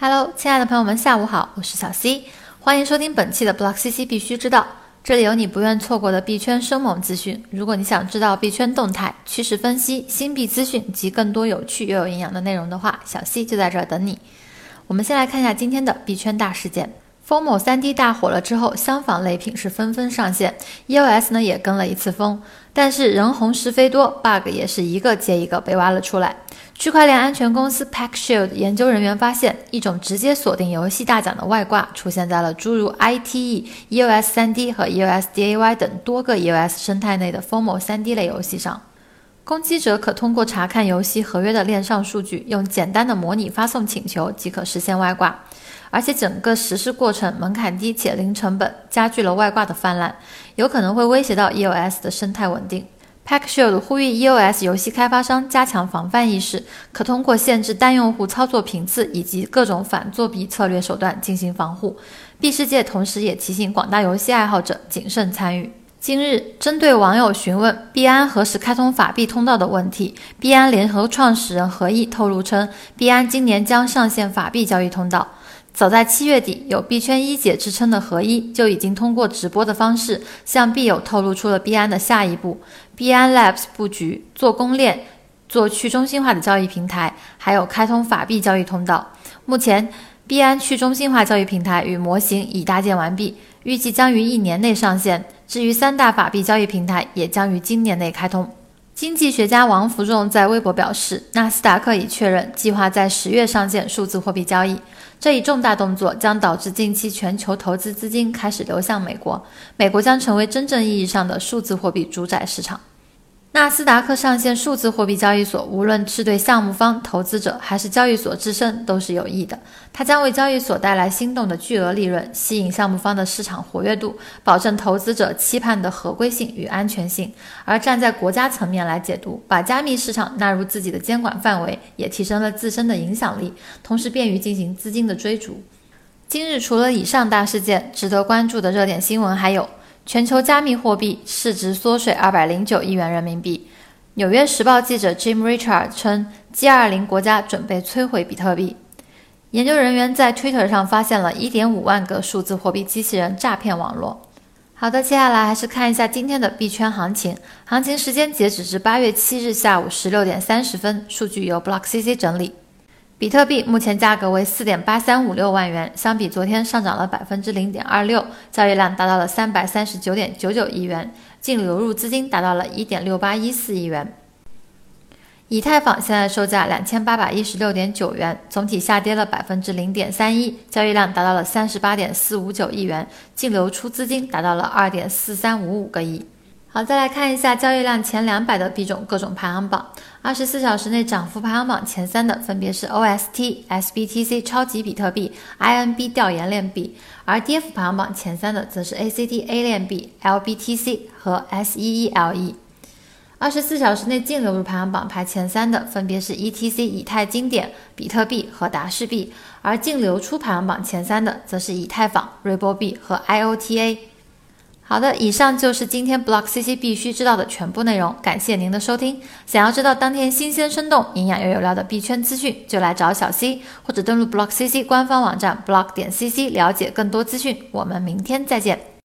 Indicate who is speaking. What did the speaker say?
Speaker 1: Hello，亲爱的朋友们，下午好，我是小 C，欢迎收听本期的 Block CC 必须知道，这里有你不愿错过的币圈生猛资讯。如果你想知道币圈动态、趋势分析、新币资讯及更多有趣又有营养的内容的话，小 C 就在这儿等你。我们先来看一下今天的币圈大事件。风某三 D 大火了之后，相仿类品是纷纷上线，EOS 呢也跟了一次风，但是人红是非多，bug 也是一个接一个被挖了出来。区块链安全公司 PackShield 研究人员发现，一种直接锁定游戏大奖的外挂出现在了诸如 ITE、EOS 三 D 和 EOS DAY 等多个 EOS 生态内的风某三 D 类游戏上。攻击者可通过查看游戏合约的链上数据，用简单的模拟发送请求即可实现外挂。而且整个实施过程门槛低且零成本，加剧了外挂的泛滥，有可能会威胁到 EOS 的生态稳定。PackShield 呼吁 EOS 游戏开发商加强防范意识，可通过限制单用户操作频次以及各种反作弊策略手段进行防护。币世界同时也提醒广大游戏爱好者谨慎参与。今日，针对网友询问币安何时开通法币通道的问题，币安联合创始人何毅透露称，币安今年将上线法币交易通道。早在七月底，有币圈一姐之称的何一就已经通过直播的方式向币友透露出了币安的下一步。币安 Labs 布局做公链、做去中心化的交易平台，还有开通法币交易通道。目前，币安去中心化交易平台与模型已搭建完毕，预计将于一年内上线。至于三大法币交易平台，也将于今年内开通。经济学家王福重在微博表示，纳斯达克已确认计划在十月上线数字货币交易。这一重大动作将导致近期全球投资资金开始流向美国，美国将成为真正意义上的数字货币主宰市场。纳斯达克上线数字货币交易所，无论是对项目方、投资者还是交易所自身都是有益的。它将为交易所带来心动的巨额利润，吸引项目方的市场活跃度，保证投资者期盼的合规性与安全性。而站在国家层面来解读，把加密市场纳入自己的监管范围，也提升了自身的影响力，同时便于进行资金的追逐。今日除了以上大事件，值得关注的热点新闻还有。全球加密货币市值缩水二百零九亿元人民币。纽约时报记者 Jim Richard 称，G20 国家准备摧毁比特币。研究人员在 Twitter 上发现了一点五万个数字货币机器人诈骗网络。好的，接下来还是看一下今天的币圈行情。行情时间截止至八月七日下午十六点三十分，数据由 Block CC 整理。比特币目前价格为四点八三五六万元，相比昨天上涨了百分之零点二六，交易量达到了三百三十九点九九亿元，净流入资金达到了一点六八一四亿元。以太坊现在售价两千八百一十六点九元，总体下跌了百分之零点三一，交易量达到了三十八点四五九亿元，净流出资金达到了二点四三五五个亿。好，再来看一下交易量前两百的币种各种排行榜。二十四小时内涨幅排行榜前三的分别是 OST、SBTC 超级比特币、INB 调研链币，而跌幅排行榜前三的则是 ACT A 链币、LBTC 和 SEELE。二十四小时内净流入排行榜排前三的分别是 ETC 以太经典、比特币和达世币，而净流出排行榜前三的则是以太坊、瑞波币和 IOTA。好的，以上就是今天 Block CC 必须知道的全部内容。感谢您的收听。想要知道当天新鲜、生动、营养又有料的币圈资讯，就来找小 C，或者登录 Block CC 官方网站 block 点 cc 了解更多资讯。我们明天再见。